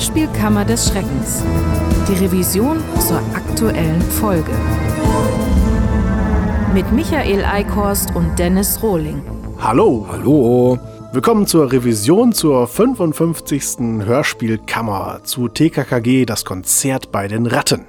Hörspielkammer des Schreckens. Die Revision zur aktuellen Folge. Mit Michael Eickhorst und Dennis Rohling. Hallo. Hallo. Willkommen zur Revision zur 55. Hörspielkammer zu TKKG, das Konzert bei den Ratten.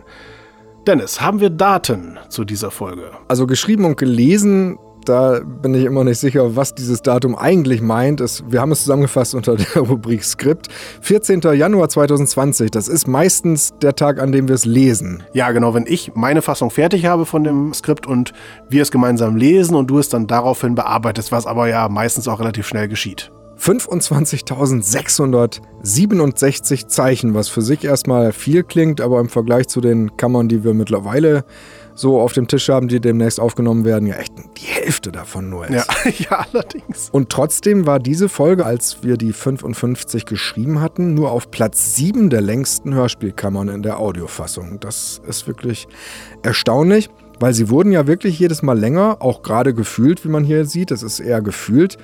Dennis, haben wir Daten zu dieser Folge? Also geschrieben und gelesen da bin ich immer nicht sicher, was dieses Datum eigentlich meint. Es, wir haben es zusammengefasst unter der Rubrik Skript. 14. Januar 2020, das ist meistens der Tag, an dem wir es lesen. Ja, genau, wenn ich meine Fassung fertig habe von dem Skript und wir es gemeinsam lesen und du es dann daraufhin bearbeitest, was aber ja meistens auch relativ schnell geschieht. 25.667 Zeichen, was für sich erstmal viel klingt, aber im Vergleich zu den Kammern, die wir mittlerweile so auf dem Tisch haben, die demnächst aufgenommen werden, ja echt die Hälfte davon nur ist. Ja, ja, allerdings. Und trotzdem war diese Folge, als wir die 55 geschrieben hatten, nur auf Platz 7 der längsten Hörspielkammern in der Audiofassung. Das ist wirklich erstaunlich, weil sie wurden ja wirklich jedes Mal länger, auch gerade gefühlt, wie man hier sieht. Das ist eher gefühlt.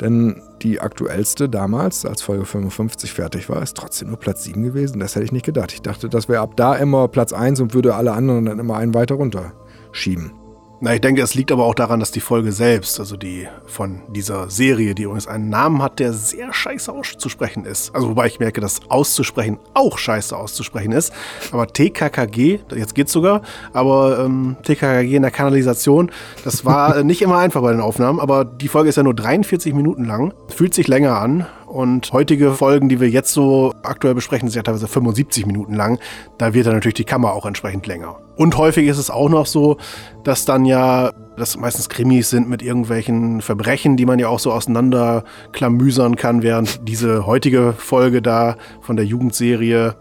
Denn die aktuellste damals, als Folge 55 fertig war, ist trotzdem nur Platz 7 gewesen. Das hätte ich nicht gedacht. Ich dachte, das wäre ab da immer Platz 1 und würde alle anderen dann immer einen weiter runter schieben. Na, ich denke, es liegt aber auch daran, dass die Folge selbst, also die von dieser Serie, die übrigens einen Namen hat, der sehr scheiße auszusprechen ist. Also wobei ich merke, dass auszusprechen auch scheiße auszusprechen ist. Aber TKKG, jetzt geht's sogar, aber ähm, TKKG in der Kanalisation, das war nicht immer einfach bei den Aufnahmen, aber die Folge ist ja nur 43 Minuten lang, fühlt sich länger an und heutige Folgen, die wir jetzt so aktuell besprechen, sind ja teilweise 75 Minuten lang. Da wird dann natürlich die Kammer auch entsprechend länger. Und häufig ist es auch noch so, dass dann ja das meistens Krimis sind mit irgendwelchen Verbrechen, die man ja auch so auseinanderklamüsern kann, während diese heutige Folge da von der Jugendserie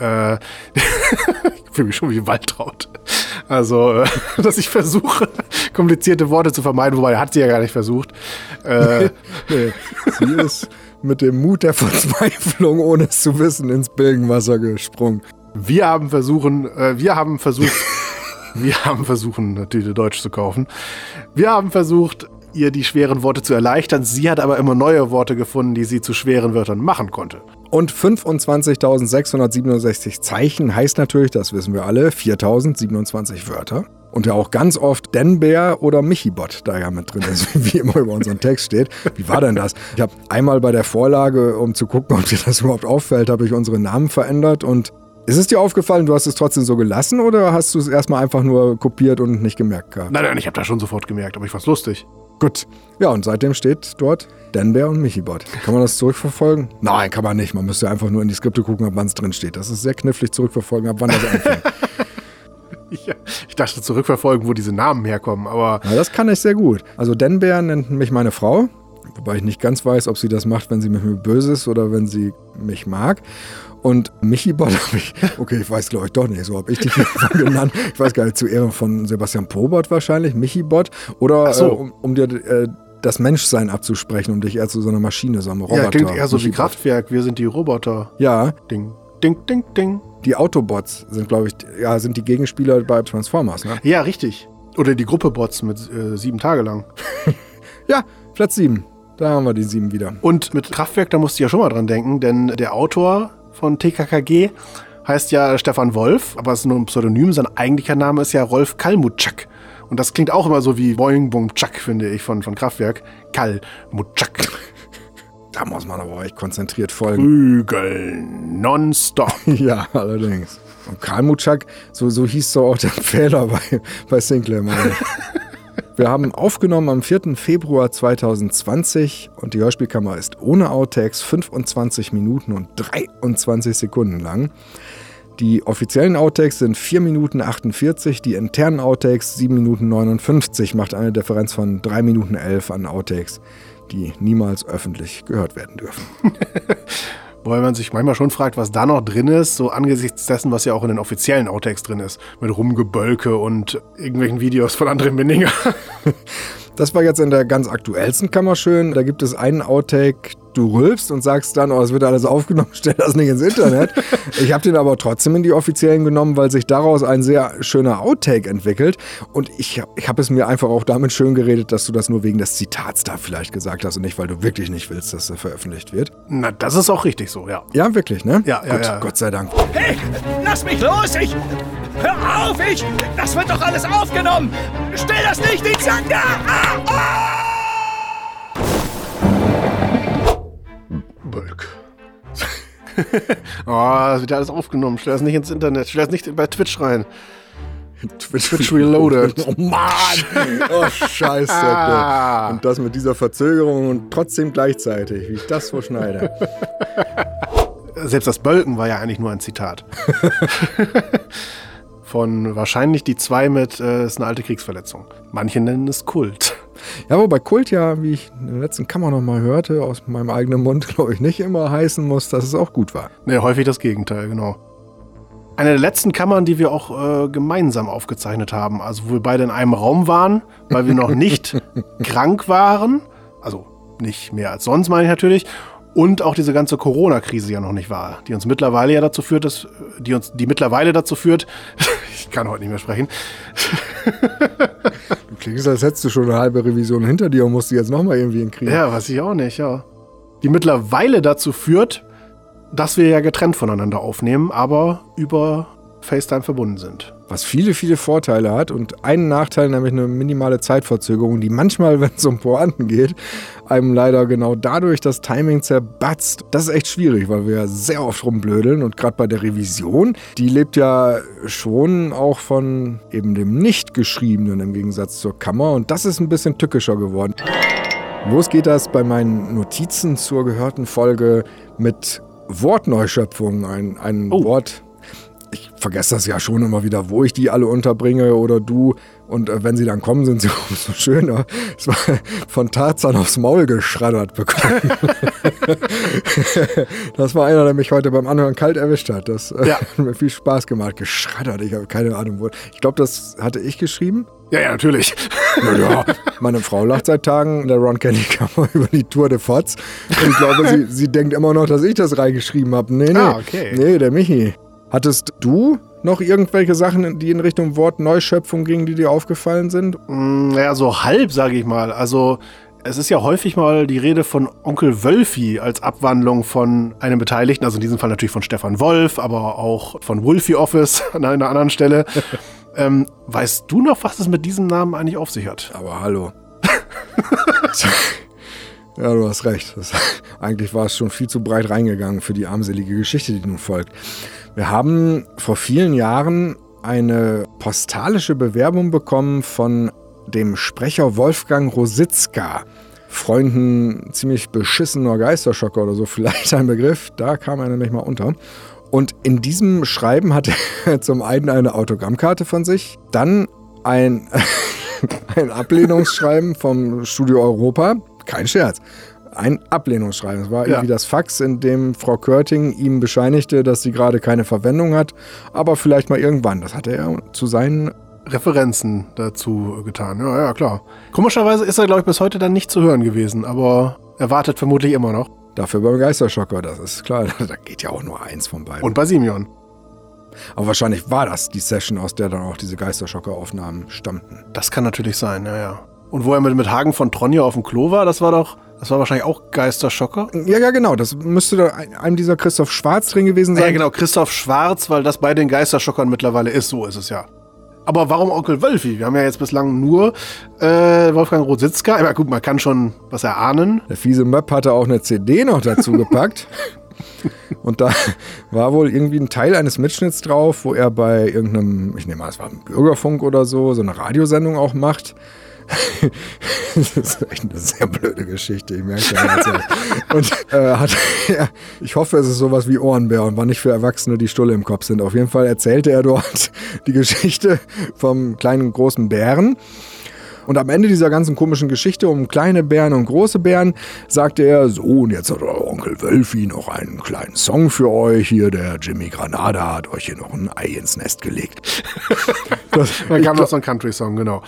äh, ich fühle mich schon wie Waltraud. Also, äh, dass ich versuche, komplizierte Worte zu vermeiden, wobei er hat sie ja gar nicht versucht. Äh, nee, sie ist mit dem Mut der Verzweiflung, ohne es zu wissen, ins Bilgenwasser gesprungen. Wir haben versuchen, äh, wir haben versucht, wir haben versuchen, eine Tüte Deutsch zu kaufen. Wir haben versucht, ihr die schweren Worte zu erleichtern. Sie hat aber immer neue Worte gefunden, die sie zu schweren Wörtern machen konnte. Und 25.667 Zeichen heißt natürlich, das wissen wir alle, 4.027 Wörter. Und ja auch ganz oft Denbär oder Michibot da ja mit drin ist, wie immer über unseren Text steht. Wie war denn das? Ich habe einmal bei der Vorlage, um zu gucken, ob dir das überhaupt auffällt, habe ich unsere Namen verändert und ist es dir aufgefallen, du hast es trotzdem so gelassen oder hast du es erstmal einfach nur kopiert und nicht gemerkt gehabt? Nein, nein, ich habe das schon sofort gemerkt, aber ich fand's lustig. Gut. Ja, und seitdem steht dort Denbär und Michibot. Kann man das zurückverfolgen? Nein, kann man nicht. Man müsste einfach nur in die Skripte gucken, ab wann es drin steht. Das ist sehr knifflig zurückverfolgen, ab wann das anfängt. Ja, ich dachte zurückverfolgen, wo diese Namen herkommen, aber. Ja, das kann ich sehr gut. Also Denbär nennt mich meine Frau, wobei ich nicht ganz weiß, ob sie das macht, wenn sie mit mir böse ist oder wenn sie mich mag. Und Michi-Bot habe ich, okay, ich weiß glaube ich doch nicht, so habe ich dich genannt. Ich weiß gar nicht, zu Ehren von Sebastian Probot wahrscheinlich, Michi-Bot. Oder so. äh, um, um, dir äh, das Menschsein abzusprechen, um dich eher zu so einer Maschine, so einem Roboter. Ja, klingt eher so wie Kraftwerk, wir sind die Roboter. Ja. Ding, ding, ding, ding. Die Autobots sind, glaube ich, ja, sind die Gegenspieler bei Transformers, ne? Ja, richtig. Oder die Gruppe Bots mit äh, sieben Tage lang. ja, Platz sieben. Da haben wir die sieben wieder. Und mit Kraftwerk, da musst du ja schon mal dran denken, denn der Autor von TKKG heißt ja Stefan Wolf, aber es ist nur ein Pseudonym. Sein eigentlicher Name ist ja Rolf Kalmutschak. Und das klingt auch immer so wie Boing Bung Chak, finde ich, von, von Kraftwerk. Kalmutschak. Da muss man aber echt konzentriert folgen. Prügeln, nonstop. ja, allerdings. Und Kalmutschak, so, so hieß so auch der Fehler bei, bei Sinclair. Wir haben aufgenommen am 4. Februar 2020 und die Hörspielkammer ist ohne Outtakes 25 Minuten und 23 Sekunden lang. Die offiziellen Outtakes sind 4 Minuten 48, die internen Outtakes 7 Minuten 59, macht eine Differenz von 3 Minuten 11 an Outtakes, die niemals öffentlich gehört werden dürfen. Weil man sich manchmal schon fragt, was da noch drin ist, so angesichts dessen, was ja auch in den offiziellen Outtakes drin ist. Mit Rumgebölke und irgendwelchen Videos von André Minninger. Das war jetzt in der ganz aktuellsten Kammer schön. Da gibt es einen Outtake, du rülpst und sagst dann, oh, es wird alles aufgenommen, stell das nicht ins Internet. ich habe den aber trotzdem in die offiziellen genommen, weil sich daraus ein sehr schöner Outtake entwickelt. Und ich, ich habe es mir einfach auch damit schön geredet, dass du das nur wegen des Zitats da vielleicht gesagt hast und nicht, weil du wirklich nicht willst, dass er veröffentlicht wird. Na, das ist auch richtig so, ja. Ja, wirklich, ne? Ja, ja, Gut, ja. Gott sei Dank. Hey, lass mich los! Ich. Hör auf! Ich. Das wird doch alles aufgenommen! Stell das nicht in Sender! Ah, ah! Bölk. oh, das wird ja alles aufgenommen. Stell das nicht ins Internet. Stell das nicht bei Twitch rein. Twitch, Twitch Reloaded. Oh Mann! Oh Scheiße. Ah. Und das mit dieser Verzögerung und trotzdem gleichzeitig, wie ich das wo schneide. Selbst das Bölken war ja eigentlich nur ein Zitat. Von wahrscheinlich die zwei mit, äh, ist eine alte Kriegsverletzung. Manche nennen es Kult. Ja, wobei Kult ja, wie ich in der letzten Kammer nochmal hörte, aus meinem eigenen Mund, glaube ich, nicht immer heißen muss, dass es auch gut war. Ne, häufig das Gegenteil, genau. Eine der letzten Kammern, die wir auch äh, gemeinsam aufgezeichnet haben, also wo wir beide in einem Raum waren, weil wir noch nicht krank waren, also nicht mehr als sonst, meine ich natürlich, und auch diese ganze Corona-Krise ja noch nicht war, die uns mittlerweile ja dazu führt, dass, die uns, die mittlerweile dazu führt, ich kann heute nicht mehr sprechen, Du klingst, als hättest du schon eine halbe Revision hinter dir und musst die jetzt nochmal irgendwie hinkriegen. ja, weiß ich auch nicht, ja, die mittlerweile dazu führt, dass wir ja getrennt voneinander aufnehmen, aber über FaceTime verbunden sind. Was viele, viele Vorteile hat und einen Nachteil, nämlich eine minimale Zeitverzögerung, die manchmal, wenn es um Pointen geht, einem leider genau dadurch das Timing zerbatzt. Das ist echt schwierig, weil wir ja sehr oft rumblödeln und gerade bei der Revision, die lebt ja schon auch von eben dem Nicht-Geschriebenen im Gegensatz zur Kammer und das ist ein bisschen tückischer geworden. Los geht das bei meinen Notizen zur gehörten Folge mit Wortneuschöpfungen. Ein, ein Oh. Wort, vergesse das ja schon immer wieder, wo ich die alle unterbringe oder du. Und äh, wenn sie dann kommen, sind sie umso schöner. Es war von Tarzan aufs Maul geschraddert bekommen. das war einer, der mich heute beim Anhören kalt erwischt hat. Das äh, Ja. hat mir viel Spaß gemacht. Geschraddert, ich habe keine Ahnung, wo. Ich glaube, das hatte ich geschrieben. Ja, ja, natürlich. Naja, meine Frau lacht seit Tagen in der Ron Kenny Kammer über die Tour de Fots. Und ich glaube, sie, sie denkt immer noch, dass ich das reingeschrieben habe. Nee, nee. Ah, okay. Nee, der Michi. Hattest du noch irgendwelche Sachen, die in Richtung Wortneuschöpfung gingen, die dir aufgefallen sind? Mm, Naja, so halb, sage ich mal. Also, es ist ja häufig mal die Rede von Onkel Wölfi als Abwandlung von einem Beteiligten. Also in diesem Fall natürlich von Stefan Wolf, aber auch von Wolfie Office an einer anderen Stelle. ähm, weißt du noch, was es mit diesem Namen eigentlich auf sich hat? Aber hallo. ja, du hast recht. Das, eigentlich war es schon viel zu breit reingegangen für die armselige Geschichte, die nun folgt. Wir haben vor vielen Jahren eine postalische Bewerbung bekommen von dem Sprecher Wolfgang Rositzka. Freunden ziemlich beschissener Geisterschocker oder so, vielleicht ein Begriff. Da kam er nämlich mal unter. Und in diesem Schreiben hat er zum einen eine Autogrammkarte von sich, dann ein, ein Ablehnungsschreiben vom Studio Europa. Kein Scherz. Ein Ablehnungsschreiben. Es war Ja. irgendwie das Fax, in dem Frau Körting ihm bescheinigte, dass sie gerade keine Verwendung hat, aber vielleicht mal irgendwann. Das hatte er zu seinen Referenzen dazu getan. Ja, ja, klar. Komischerweise ist er, glaube ich, bis heute dann nicht zu hören gewesen, aber er wartet vermutlich immer noch. Dafür beim Geisterschocker, das ist klar. Da geht ja auch nur eins von beiden. Und bei Simeon. Aber wahrscheinlich war das die Session, aus der dann auch diese Geisterschocker-Aufnahmen stammten. Das kann natürlich sein, ja, ja. Und wo er mit, mit Hagen von Tronja auf dem Klo war, das war doch, das war wahrscheinlich auch Geisterschocker. Ja, ja, genau. Das müsste da ein- einem dieser Christoph Schwarz drin gewesen sein. Ja, genau, Christoph Schwarz, weil das bei den Geisterschockern mittlerweile ist, so ist es ja. Aber warum Onkel Wölfi? Wir haben ja jetzt bislang nur äh, Wolfgang Rositzka. Aber gut, man kann schon was erahnen. Der fiese Möpp hatte auch eine CD noch dazu gepackt. Und da war wohl irgendwie ein Teil eines Mitschnitts drauf, wo er bei irgendeinem, ich nehme an, es war ein Bürgerfunk oder so, so eine Radiosendung auch macht. Das ist echt eine sehr blöde Geschichte, ich merke ja. Und äh, hat, ja, ich hoffe, es ist sowas wie Ohrenbär und war nicht für Erwachsene, die Stulle im Kopf sind. Auf jeden Fall erzählte er dort die Geschichte vom kleinen und großen Bären. Und am Ende dieser ganzen komischen Geschichte um kleine Bären und große Bären sagte er, so, und jetzt hat euer Onkel Wölfi noch einen kleinen Song für euch. Hier, der Jimmy Granada hat euch hier noch ein Ei ins Nest gelegt. Das, Dann kam noch so ein Country-Song, genau.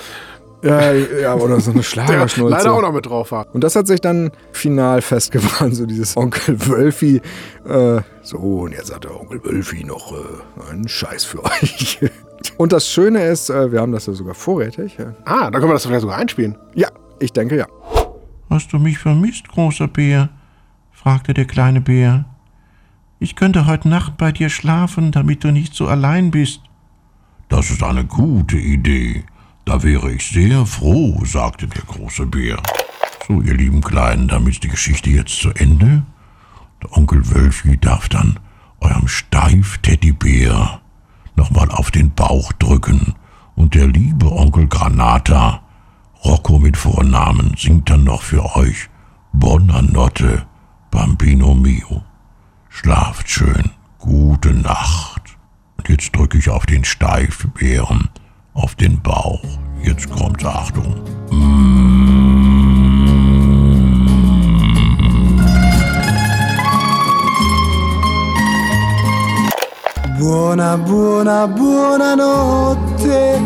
Ja, ja, oder so eine Schlagerschnulze. leider auch noch mit drauf war. Und das hat sich dann final festgebrannt, so dieses Onkel Wölfi. Äh, so, und jetzt hat der Onkel Wölfi noch äh, einen Scheiß für euch. Und das Schöne ist, äh, wir haben das ja sogar vorrätig. Ah, dann können wir das vielleicht sogar einspielen. Ja, ich denke ja. Hast du mich vermisst, großer Bär? fragte der kleine Bär. Ich könnte heute Nacht bei dir schlafen, damit du nicht so allein bist. Das ist eine gute Idee. Da wäre ich sehr froh, sagte der große Bär. So, ihr lieben Kleinen, damit ist die Geschichte jetzt zu Ende. Der Onkel Wölfi darf dann eurem Steif-Teddybär nochmal auf den Bauch drücken und der liebe Onkel Granata, Rocco mit Vornamen, singt dann noch für euch Bonanotte, Bambino mio. Schlaft schön, gute Nacht. Und jetzt drücke ich auf den Steifbären auf den Bauch. Jetzt kommt Achtung. Buona, buona, buonanotte,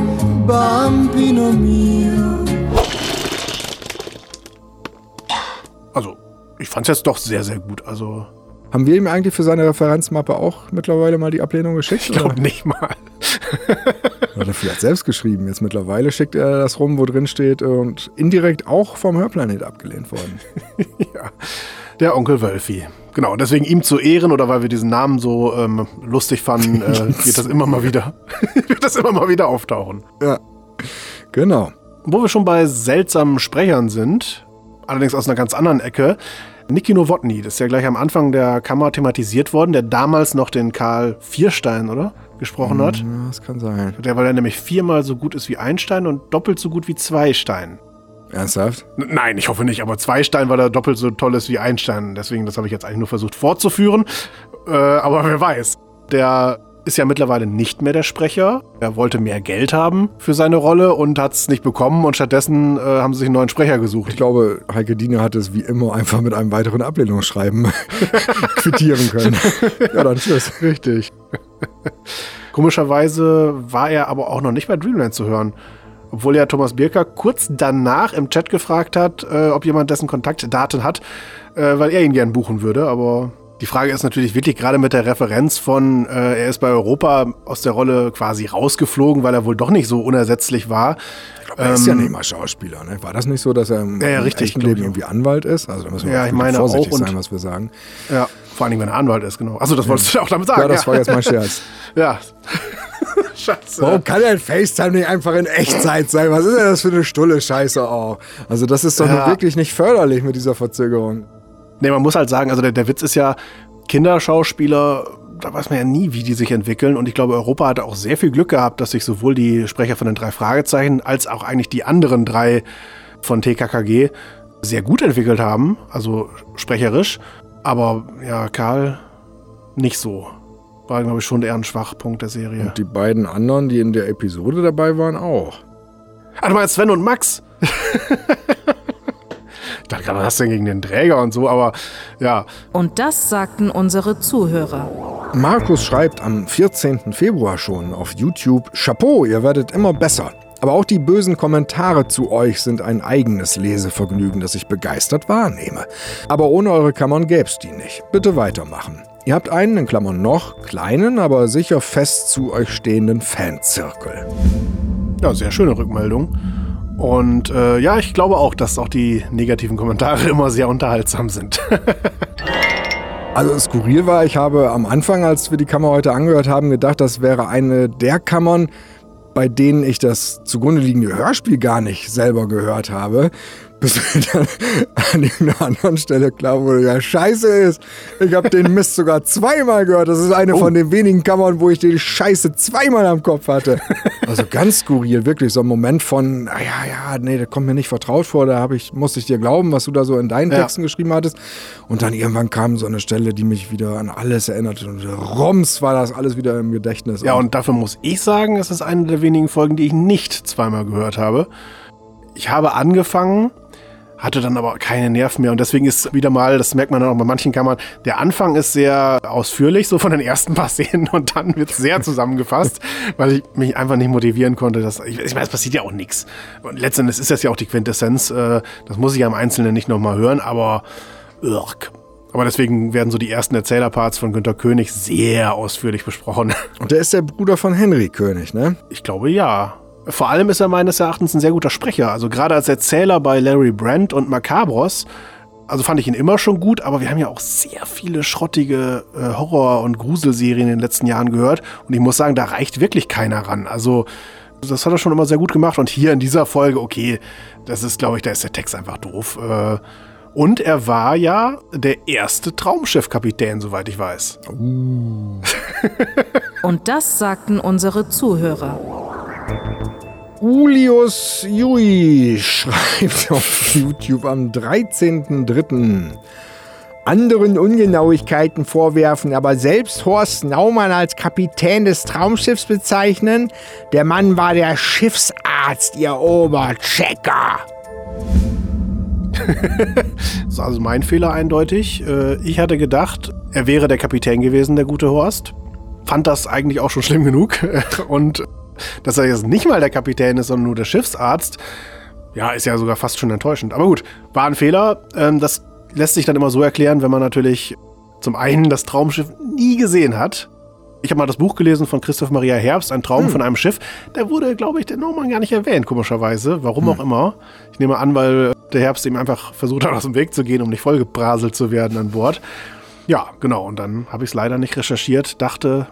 bambino mio. Also, ich fand's jetzt doch sehr, sehr gut. Also, Haben wir ihm eigentlich für seine Referenzmappe auch mittlerweile mal die Ablehnung geschickt? ich glaube nicht mal. Oder hat er vielleicht selbst geschrieben. Jetzt mittlerweile schickt er das rum, wo drin steht und indirekt auch vom Hörplanet abgelehnt worden. Der Onkel Wölfi. Genau, deswegen ihm zu Ehren oder weil wir diesen Namen so ähm, lustig fanden, äh, wird das immer mal wieder, wird das immer mal wieder auftauchen. Ja, genau. Wo wir schon bei seltsamen Sprechern sind, allerdings aus einer ganz anderen Ecke, Niki Nowotny, das ist ja gleich am Anfang der Kammer thematisiert worden, der damals noch den Karl Vierstein, oder? Gesprochen hat. Ja, das kann sein. Der, weil er nämlich viermal so gut ist wie Einstein und doppelt so gut wie Zweistein. Ernsthaft? N- Nein, ich hoffe nicht, aber Zweistein, weil er doppelt so toll ist wie Einstein. Deswegen, das habe ich jetzt eigentlich nur versucht fortzuführen. Äh, aber wer weiß. Der ist ja mittlerweile nicht mehr der Sprecher. Er wollte mehr Geld haben für seine Rolle und hat es nicht bekommen und stattdessen äh, haben sie sich einen neuen Sprecher gesucht. Ich glaube, Heike Dine hat es wie immer einfach mit einem weiteren Ablehnungsschreiben quittieren können. Ja, dann tschüss. Richtig. Komischerweise war er aber auch noch nicht bei Dreamland zu hören. Obwohl ja Thomas Birker kurz danach im Chat gefragt hat, äh, ob jemand dessen Kontaktdaten hat, äh, weil er ihn gern buchen würde. Aber die Frage ist natürlich wirklich gerade mit der Referenz von, äh, er ist bei Europa aus der Rolle quasi rausgeflogen, weil er wohl doch nicht so unersetzlich war. Er ist ja nicht mal Schauspieler, ne? War das nicht so, dass er im, Ähm, Ja, ja, richtig, glaub Leben ich irgendwie Anwalt ist? Also da müssen wir Ja, ich meine vorsichtig auch sein, was wir sagen. Ja, vor allen Dingen, wenn er Anwalt ist, genau. Achso, das wolltest du auch damit sagen. Ja, das war jetzt mein Scherz. Ja. Scheiße. Warum kann denn FaceTime nicht einfach in Echtzeit sein? Was ist denn das für eine stulle Scheiße auch? Also das ist doch Ja. wirklich nicht förderlich mit dieser Verzögerung. Nee, man muss halt sagen, also der, der Witz ist ja, Kinderschauspieler, da weiß man ja nie, wie die sich entwickeln. Und ich glaube, Europa hatte auch sehr viel Glück gehabt, dass sich sowohl die Sprecher von den drei Fragezeichen als auch eigentlich die anderen drei von TKKG sehr gut entwickelt haben, also sprecherisch. Aber ja, Karl nicht so. War, glaube ich, schon eher ein Schwachpunkt der Serie. Und die beiden anderen, die in der Episode dabei waren, auch. Ah, du meinst Sven und Max? ich dachte gerade, was hast denn gegen den Träger und so, aber ja, Und das sagten unsere Zuhörer. Markus schreibt am 14. Februar schon auf YouTube, Chapeau, ihr werdet immer besser. Aber auch die bösen Kommentare zu euch sind ein eigenes Lesevergnügen, das ich begeistert wahrnehme. Aber ohne eure Klammern gäb's die nicht. Bitte weitermachen. Ihr habt einen, in Klammern noch, kleinen, aber sicher fest zu euch stehenden Fanzirkel. Ja, sehr schöne Rückmeldung. Und äh, ja, ich glaube auch, dass auch die negativen Kommentare immer sehr unterhaltsam sind. Also skurril war, ich habe am Anfang, als wir die Kammer heute angehört haben, gedacht, das wäre eine der Kammern, bei denen ich das zugrunde liegende Hörspiel gar nicht selber gehört habe. Bis mir dann an irgendeiner anderen Stelle klar wurde, ja scheiße ist. Ich habe den Mist sogar zweimal gehört. Das ist eine von den wenigen Kammern, wo ich die Scheiße zweimal am Kopf hatte. Also ganz skurril, wirklich so ein Moment von, ah ja, ja, nee, das kommt mir nicht vertraut vor. Da ich, musste ich dir glauben, was du da so in deinen Ja. Texten geschrieben hattest. Und dann irgendwann kam so eine Stelle, die mich wieder an alles erinnerte. Und Roms war das alles wieder im Gedächtnis. ja, und dafür muss ich sagen, es ist eine der wenigen Folgen, die ich nicht zweimal gehört habe. Ich habe angefangen, hatte dann aber keine Nerven mehr und deswegen ist wieder mal, das merkt man dann auch bei manchen Kammern, der Anfang ist sehr ausführlich, so von den ersten paar Szenen und dann wird es sehr zusammengefasst, weil ich mich einfach nicht motivieren konnte. Dass, ich, ich meine, es passiert ja auch nichts. Und letztendlich ist das ja auch die Quintessenz, äh, das muss ich ja im Einzelnen nicht nochmal hören, aber irk. Aber deswegen werden so die ersten Erzählerparts von Günter König sehr ausführlich besprochen. Und der ist der Bruder von Henry König, ne? Ich glaube ja. Vor allem ist er meines Erachtens ein sehr guter Sprecher. Also gerade als Erzähler bei Larry Brandt und Macabros, also fand ich ihn immer schon gut, aber wir haben ja auch sehr viele schrottige äh, Horror- und Gruselserien in den letzten Jahren gehört. Und ich muss sagen, da reicht wirklich keiner ran. Also das hat er schon immer sehr gut gemacht. Und hier in dieser Folge, okay, das ist, glaube ich, da ist der Text einfach doof. Äh, und er war ja der erste Traumschiffkapitän, soweit ich weiß. Und das sagten unsere Zuhörer. Julius Jui schreibt auf YouTube am 13.03. Anderen Ungenauigkeiten vorwerfen, aber selbst Horst Naumann als Kapitän des Traumschiffs bezeichnen. Der Mann war der Schiffsarzt, ihr Oberchecker. Das ist also mein Fehler eindeutig. Äh, Ich hatte gedacht, er wäre der Kapitän gewesen, der gute Horst. Fand das eigentlich auch schon schlimm genug. Und dass er jetzt nicht mal der Kapitän ist, sondern nur der Schiffsarzt, ja, ist ja sogar fast schon enttäuschend. Aber gut, war ein Fehler. Ähm, Das lässt sich dann immer so erklären, wenn man natürlich zum einen das Traumschiff nie gesehen hat. Ich habe mal das Buch gelesen von Christoph Maria Herbst, Ein Traum von einem Schiff. Da wurde, glaube ich, der Norman gar nicht erwähnt, komischerweise. Warum auch immer. Ich nehme an, weil der Herbst ihm einfach versucht hat, aus dem Weg zu gehen, um nicht vollgebraselt zu werden an Bord. Ja, genau. Und dann habe ich es leider nicht recherchiert, dachte,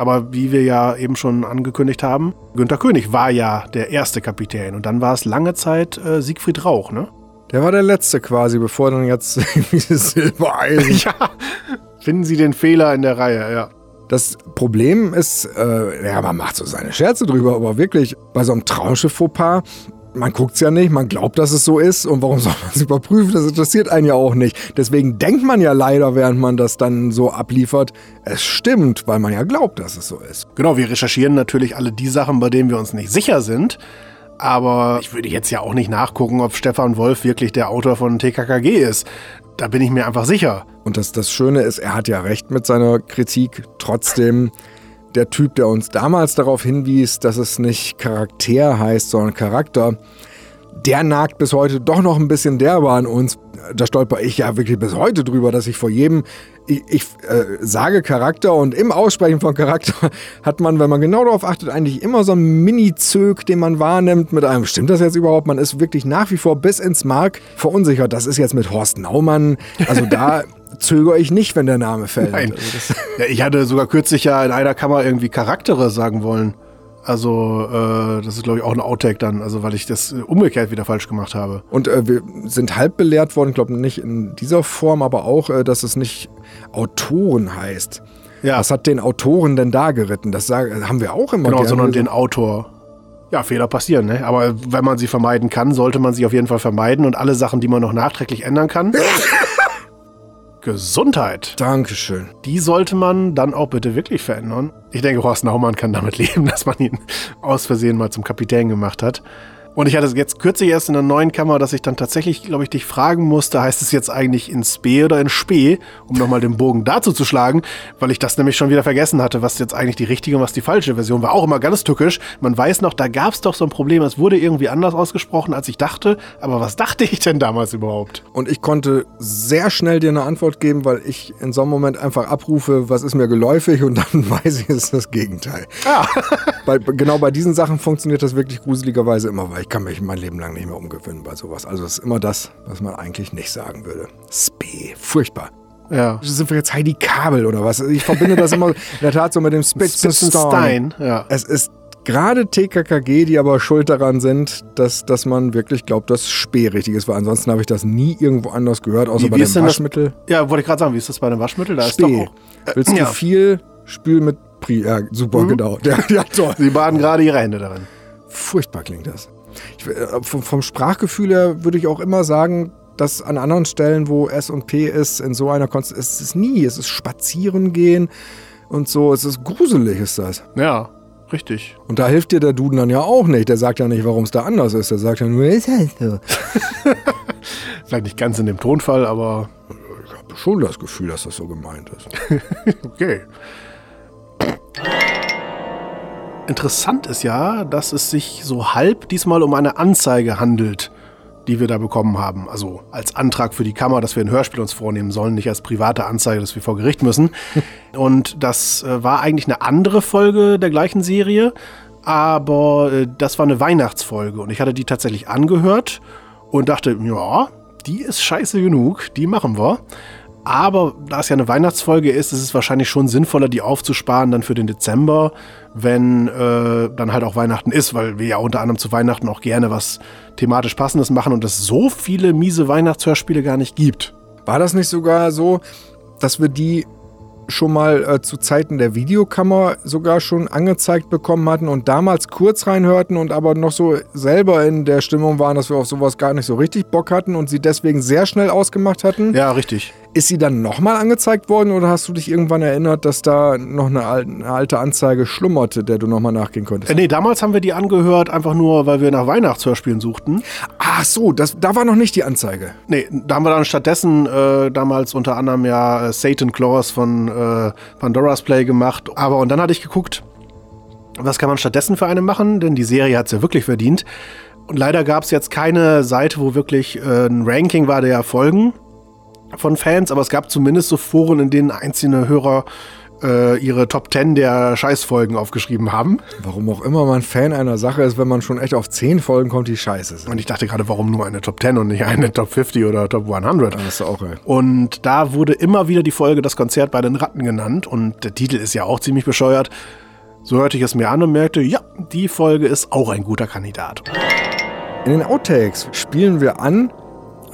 aber wie wir ja eben schon angekündigt haben, Günter König war ja der erste Kapitän. Und dann war es lange Zeit äh, Siegfried Rauch, ne? Der war der letzte quasi, bevor dann jetzt dieses Silbereisen. Ja. Finden Sie den Fehler in der Reihe, ja. Das Problem ist, äh, ja, man macht so seine Scherze drüber, aber wirklich, bei so einem Traumschiff-Fauxpas, man guckt's ja nicht, man glaubt, dass es so ist und warum soll man es überprüfen? Das interessiert einen ja auch nicht. Deswegen denkt man ja leider, während man das dann so abliefert, es stimmt, weil man ja glaubt, dass es so ist. Genau, wir recherchieren natürlich alle die Sachen, bei denen wir uns nicht sicher sind. Aber ich würde jetzt ja auch nicht nachgucken, ob Stefan Wolf wirklich der Autor von TKKG ist. Da bin ich mir einfach sicher. Und das, das Schöne ist, er hat ja recht mit seiner Kritik. Trotzdem, der Typ, der uns damals darauf hinwies, dass es nicht Charakter heißt, sondern Charakter, der nagt bis heute doch noch ein bisschen derbe an uns. Da stolper ich ja wirklich bis heute drüber, dass ich vor jedem, ich, ich äh, sage Charakter und im Aussprechen von Charakter hat man, wenn man genau darauf achtet, eigentlich immer so einen Mini-Zög, den man wahrnimmt mit einem, stimmt das jetzt überhaupt? Man ist wirklich nach wie vor bis ins Mark verunsichert. Das ist jetzt mit Horst Naumann, also da zögere ich nicht, wenn der Name fällt. Nein. Also Ja, ich hatte sogar kürzlich ja in einer Kammer irgendwie Charaktere sagen wollen. Also, äh, das ist, glaube ich, auch ein Outtake dann, also weil ich das äh, umgekehrt wieder falsch gemacht habe. Und äh, wir sind halb belehrt worden, ich glaube nicht in dieser Form, aber auch, äh, dass es nicht Autoren heißt. Ja, Was hat den Autoren denn da geritten? Das sagen, haben wir auch immer genau, sondern den. Autor. Ja, Fehler passieren, ne? Aber wenn man sie vermeiden kann, sollte man sie auf jeden Fall vermeiden und alle Sachen, die man noch nachträglich ändern kann. Gesundheit. Dankeschön. Die sollte man dann auch bitte wirklich verändern. Ich denke, Horst Naumann kann damit leben, dass man ihn aus Versehen mal zum Kapitän gemacht hat. Und ich hatte es jetzt kürzlich erst in der neuen Kammer, dass ich dann tatsächlich, glaube ich, dich fragen musste, heißt es jetzt eigentlich in Spe oder in Spee, um nochmal den Bogen dazu zu schlagen, weil ich das nämlich schon wieder vergessen hatte, was jetzt eigentlich die richtige und was die falsche Version war. Auch immer ganz tückisch. Man weiß noch, da gab es doch so ein Problem, es wurde irgendwie anders ausgesprochen, als ich dachte. Aber was dachte ich denn damals überhaupt? Und ich konnte sehr schnell dir eine Antwort geben, weil ich in so einem Moment einfach abrufe, was ist mir geläufig und dann weiß ich, es ist das Gegenteil. Ah. bei, genau bei diesen Sachen funktioniert das wirklich gruseligerweise immer, weil ich kann mich mein Leben lang nicht mehr umgewöhnen bei sowas. Also es ist immer das, was man eigentlich nicht sagen würde. Spe, furchtbar. Ja. Sind wir jetzt Heidi Kabel oder was? Ich verbinde das immer in der Tat so mit dem Spitzenstein. Ja. Es ist gerade TKKG, die aber schuld daran sind, dass, dass man wirklich glaubt, dass Spee richtig ist. Weil ansonsten habe ich das nie irgendwo anders gehört, außer Wie- bei wie dem ist denn das- Waschmittel. Ja, wollte ich gerade sagen, wie ist das bei einem Waschmittel? Da ist Spee. auch. Willst du ja. viel, spül mit Pri. Ja, super, genau. Ja, ja, toll. Sie baden gerade ihre Hände darin. Furchtbar klingt das. Ich, äh, vom, vom Sprachgefühl her würde ich auch immer sagen, dass an anderen Stellen, wo S und P ist, in so einer Konstellation, es ist nie, es ist spazieren gehen und so, es ist gruselig ist das. Ja, richtig. Und da hilft dir der Duden dann ja auch nicht. Der sagt ja nicht, warum es da anders ist. Der sagt ja nur, ist halt so. Vielleicht nicht ganz in dem Tonfall, aber Ich habe schon das Gefühl, dass das so gemeint ist. okay. Interessant ist ja, dass es sich so halb diesmal um eine Anzeige handelt, die wir da bekommen haben. Also als Antrag für die Kammer, dass wir ein Hörspiel uns vornehmen sollen, nicht als private Anzeige, dass wir vor Gericht müssen. Und das äh, war eigentlich eine andere Folge der gleichen Serie, aber äh, das war eine Weihnachtsfolge und ich hatte die tatsächlich angehört und dachte, ja, die ist scheiße genug, die machen wir. Aber da es ja eine Weihnachtsfolge ist, ist es wahrscheinlich schon sinnvoller, die aufzusparen dann für den Dezember, wenn äh, dann halt auch Weihnachten ist, weil wir ja unter anderem zu Weihnachten auch gerne was thematisch Passendes machen und es so viele miese Weihnachtshörspiele gar nicht gibt. War das nicht sogar so, dass wir die schon mal äh, zu Zeiten der Videokammer sogar schon angezeigt bekommen hatten und damals kurz reinhörten und aber noch so selber in der Stimmung waren, dass wir auf sowas gar nicht so richtig Bock hatten und sie deswegen sehr schnell ausgemacht hatten? Ja, richtig. Ist sie dann nochmal angezeigt worden oder hast du dich irgendwann erinnert, dass da noch eine, al- eine alte Anzeige schlummerte, der du nochmal nachgehen konntest? Äh, nee, damals haben wir die angehört, einfach nur, weil wir nach Weihnachtshörspielen suchten. Ach so, das, da war noch nicht die Anzeige. Nee, da haben wir dann stattdessen äh, damals unter anderem ja äh, Satan Claus von äh, Pandora's Play gemacht. Aber und dann hatte ich geguckt, was kann man stattdessen für eine machen? Denn die Serie hat es ja wirklich verdient. Und leider gab es jetzt keine Seite, wo wirklich äh, ein Ranking war der Folgen von Fans, aber es gab zumindest so Foren, in denen einzelne Hörer äh, ihre Top 10 der Scheißfolgen aufgeschrieben haben. Warum auch immer man Fan einer Sache ist, wenn man schon echt auf 10 Folgen kommt, die scheiße sind. Und ich dachte gerade, warum nur eine Top 10 und nicht eine Top 50 oder Top 100? Das ist auch, ey. Und da wurde immer wieder die Folge Das Konzert bei den Ratten genannt. Und der Titel ist ja auch ziemlich bescheuert. So hörte ich es mir an und merkte, ja, die Folge ist auch ein guter Kandidat. In den Outtakes spielen wir an,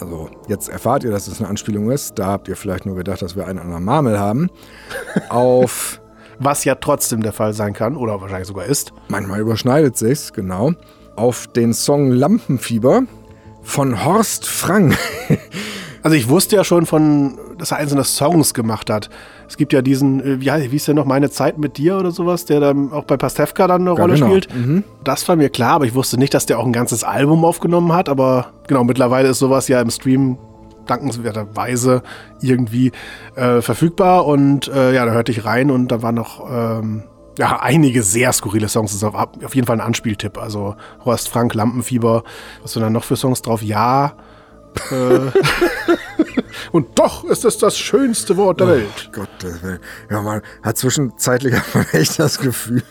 also jetzt erfahrt ihr, dass es eine Anspielung ist, da habt ihr vielleicht nur gedacht, dass wir einen an der Marmel haben, auf, Was ja trotzdem der Fall sein kann oder wahrscheinlich sogar ist. manchmal überschneidet sich's, genau, auf den Song Lampenfieber von Horst Frank. Also ich wusste ja schon von, dass er einzelne Songs gemacht hat. Es gibt ja diesen, äh, wie, wie hieß der noch, Meine Zeit mit dir oder sowas, der dann auch bei Pastewka dann eine Rolle genau. spielt. Das war mir klar, aber ich wusste nicht, dass der auch ein ganzes Album aufgenommen hat. Aber genau, mittlerweile ist sowas ja im Stream dankenswerterweise irgendwie äh, verfügbar. Und äh, ja, da hörte ich rein und da waren noch ähm, ja, einige sehr skurrile Songs. Das ist auf, auf jeden Fall ein Anspieltipp. Also Horst Frank, Lampenfieber. Was sind da noch für Songs drauf? Ja. Äh, und doch ist es das schönste Wort der Welt. Gottes Willen. Ja, man hat zwischenzeitlich echt das Gefühl,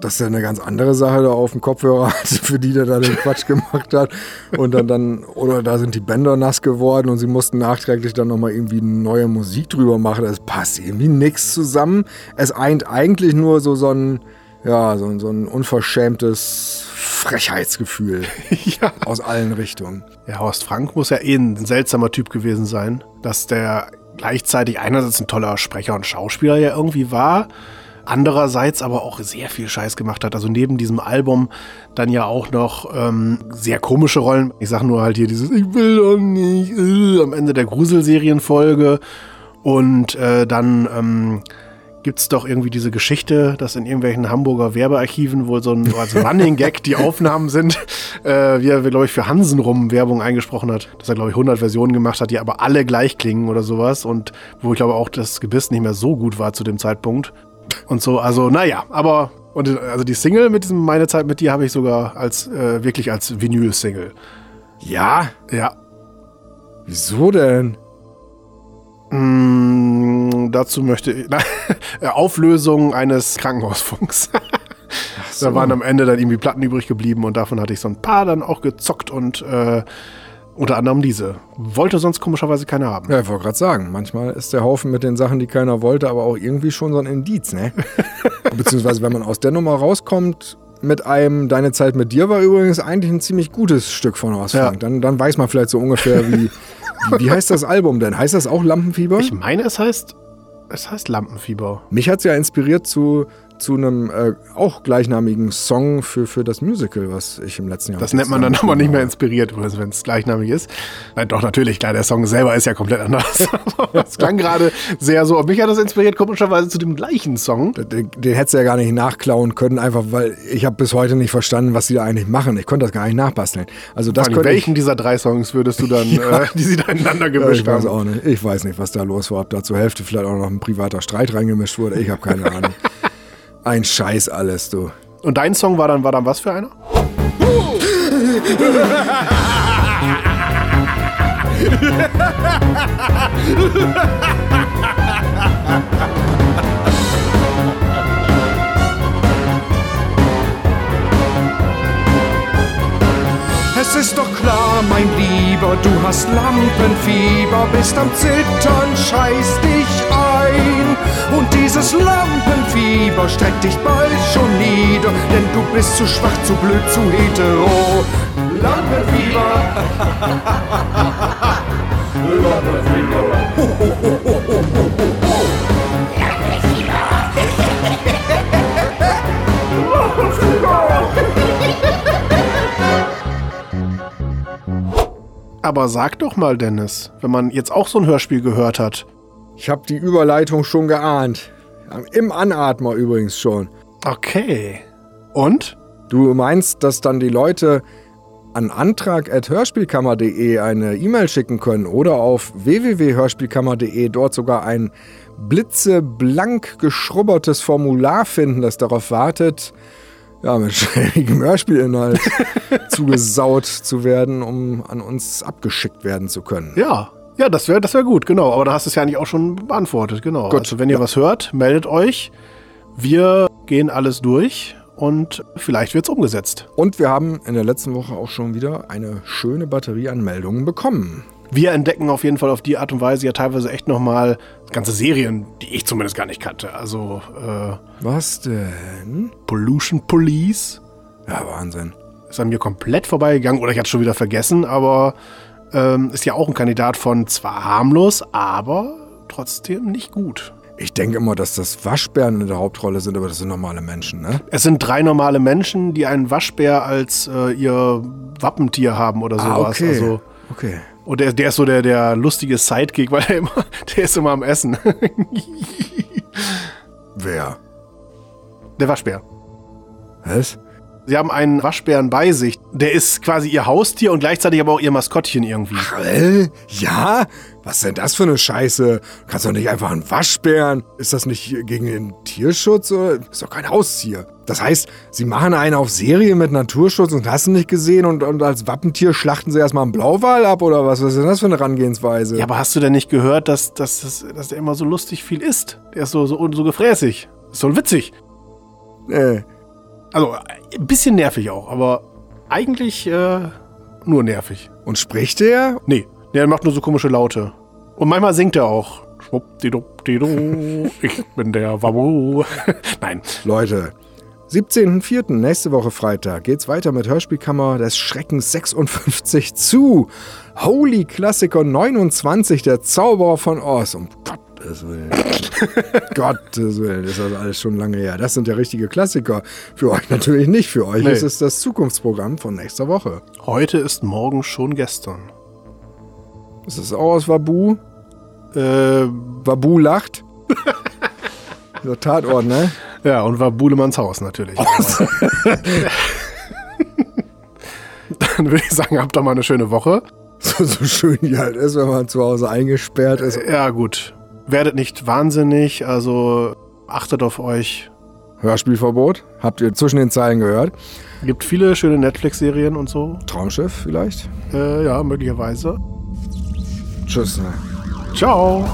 dass er eine ganz andere Sache da auf dem Kopfhörer hatte, für die der da den Quatsch gemacht hat. Und dann, dann, oder da sind die Bänder nass geworden und sie mussten nachträglich dann nochmal irgendwie neue Musik drüber machen. Das passt irgendwie nix zusammen. Es eint eigentlich nur so, so ein, ja, so, so ein unverschämtes Frechheitsgefühl ja. aus allen Richtungen. ja, Horst Frank muss ja eh ein seltsamer Typ gewesen sein, dass der gleichzeitig einerseits ein toller Sprecher und Schauspieler ja irgendwie war, andererseits aber auch sehr viel Scheiß gemacht hat. Also neben diesem Album dann ja auch noch ähm, sehr komische Rollen. Ich sag nur halt hier dieses Ich will doch nicht äh, am Ende der Gruselserienfolge und äh, dann ähm, gibt es doch irgendwie diese Geschichte, dass in irgendwelchen Hamburger Werbearchiven wohl so ein so als Running Gag die Aufnahmen sind, äh, wie er, glaube ich, für Hansen rum Werbung eingesprochen hat, dass er, glaube ich, 100 Versionen gemacht hat, die aber alle gleich klingen oder sowas und wo ich glaube auch das Gebiss nicht mehr so gut war zu dem Zeitpunkt und so, also naja, aber und also die Single mit diesem Meine Zeit mit dir habe ich sogar als äh, wirklich als Vinyl-Single. Ja, Ja, wieso denn? Mm, dazu möchte ich. Na, Auflösung eines Krankenhausfunks. Da waren am Ende dann irgendwie Platten übrig geblieben und davon hatte ich so ein paar dann auch gezockt und äh, unter anderem diese. Wollte sonst komischerweise keiner haben. Ja, ich wollte gerade sagen, manchmal ist der Haufen mit den Sachen, die keiner wollte, aber auch irgendwie schon so ein Indiz, ne? Beziehungsweise, wenn man aus der Nummer rauskommt mit einem Deine Zeit mit dir war übrigens eigentlich ein ziemlich gutes Stück von Horst Ja. Dann, dann weiß man vielleicht so ungefähr, wie, wie, wie heißt das Album denn? Heißt das auch Lampenfieber? Ich meine, es heißt. Es heißt Lampenfieber. Mich hat es ja inspiriert zu zu einem äh, auch gleichnamigen Song für, für das Musical, was ich im letzten Jahr Das nennt man dann aber nicht mehr inspiriert, wenn es gleichnamig ist. Nein, doch, natürlich, klar, der Song selber ist ja komplett anders. das klang gerade sehr so. Mich hat das inspiriert, komischerweise zu dem gleichen Song. Den, den hättest du ja gar nicht nachklauen können, einfach weil ich habe bis heute nicht verstanden, was die da eigentlich machen. Ich konnte das gar nicht nachbasteln. Also das könnte welchen ich, dieser drei Songs würdest du dann, Ja. äh, die sie da ineinander ja, gemischt ich weiß haben? auch nicht. Ich weiß nicht, was da los war. Ob da zur Hälfte vielleicht auch noch ein privater Streit reingemischt wurde. Ich habe keine Ahnung. Ein Scheiß alles, du. Und dein Song war dann, war dann was für einer? Es ist doch klar, mein Lieber, du hast Lampenfieber, bist am Zittern, scheiß dich. Und dieses Lampenfieber streckt dich bald schon nieder, denn du bist zu schwach, zu blöd, zu hetero. Lampenfieber. Aber sag doch mal, Dennis, wenn man jetzt auch so ein Hörspiel gehört hat. Ich habe die Überleitung schon geahnt. Im Anatmer übrigens schon. Okay. Und? Du meinst, dass dann die Leute an antrag.hörspielkammer.de eine E-Mail schicken können oder auf www.hörspielkammer.de dort sogar ein blitzeblank geschrubbertes Formular finden, das darauf wartet, ja, mit schwierigem Hörspielinhalt zugesaut zu werden, um an uns abgeschickt werden zu können. Ja. Ja, das wäre das wär gut, genau. Aber da hast du es ja eigentlich auch schon beantwortet, genau. Gut. Also wenn ihr was hört, meldet euch. Wir gehen alles durch und vielleicht wird's umgesetzt. Und wir haben in der letzten Woche auch schon wieder eine schöne Batterie an Meldungen bekommen. Wir entdecken auf jeden Fall auf die Art und Weise ja teilweise echt nochmal ganze Serien, die ich zumindest gar nicht kannte. Also äh, Was denn? Pollution Police Ja, Wahnsinn. ist an mir komplett vorbeigegangen oder ich hatte schon wieder vergessen, aber ähm, ist ja auch ein Kandidat von zwar harmlos, aber trotzdem nicht gut. Ich denke immer, dass das Waschbären in der Hauptrolle sind, aber das sind normale Menschen, ne? Es sind drei normale Menschen, die einen Waschbär als äh, ihr Wappentier haben oder sowas. Ah, okay. Also, okay. und der, der ist so der, der lustige Sidekick, weil er immer, der ist immer am Essen. Wer? der Waschbär. Was? Sie haben einen Waschbären bei sich. Der ist quasi ihr Haustier und gleichzeitig aber auch ihr Maskottchen irgendwie. Äh, ja? Was ist denn das für eine Scheiße? Du kannst doch nicht einfach einen Waschbären. Ist das nicht gegen den Tierschutz? Oder? Ist doch kein Haustier. Das heißt, sie machen einen auf Serie mit Naturschutz und hast du nicht gesehen und, und als Wappentier schlachten sie erstmal einen Blauwal ab oder was? Was ist denn das für eine Herangehensweise? Ja, aber hast du denn nicht gehört, dass, dass, dass, dass der immer so lustig viel isst? Der ist so, so, so gefräßig. Ist so witzig. Nee. Also, ein bisschen nervig auch, aber eigentlich äh, nur nervig. Und spricht der? Nee, der macht nur so komische Laute. Und manchmal singt er auch. Schwuppdiduppdidu, ich bin der Wabu. Nein, Leute, 17.04. nächste Woche Freitag geht's weiter mit Hörspielkammer des Schreckens 56 zu Holy Klassiker 29, der Zauberer von Oz. Um Gottes Willen. Gottes Willen, das ist also alles schon lange her. Das sind ja richtige Klassiker. Für euch natürlich nicht. Für euch Nee. ist es das Zukunftsprogramm von nächster Woche. heute ist morgen schon gestern. Ist das auch aus Wabu? Äh, Wabu lacht. Der Tatort, ne? ja, und war Buhlemanns Haus natürlich. Dann würde ich sagen, habt doch mal eine schöne Woche. So, so schön die halt ist, wenn man zu Hause eingesperrt ist. Ja, gut. Werdet nicht wahnsinnig, also achtet auf euch. Hörspielverbot. Habt ihr zwischen den Zeilen gehört? Gibt viele schöne Netflix-Serien und so. Traumschiff vielleicht? Äh, ja, möglicherweise. Tschüss. Ne? Ciao.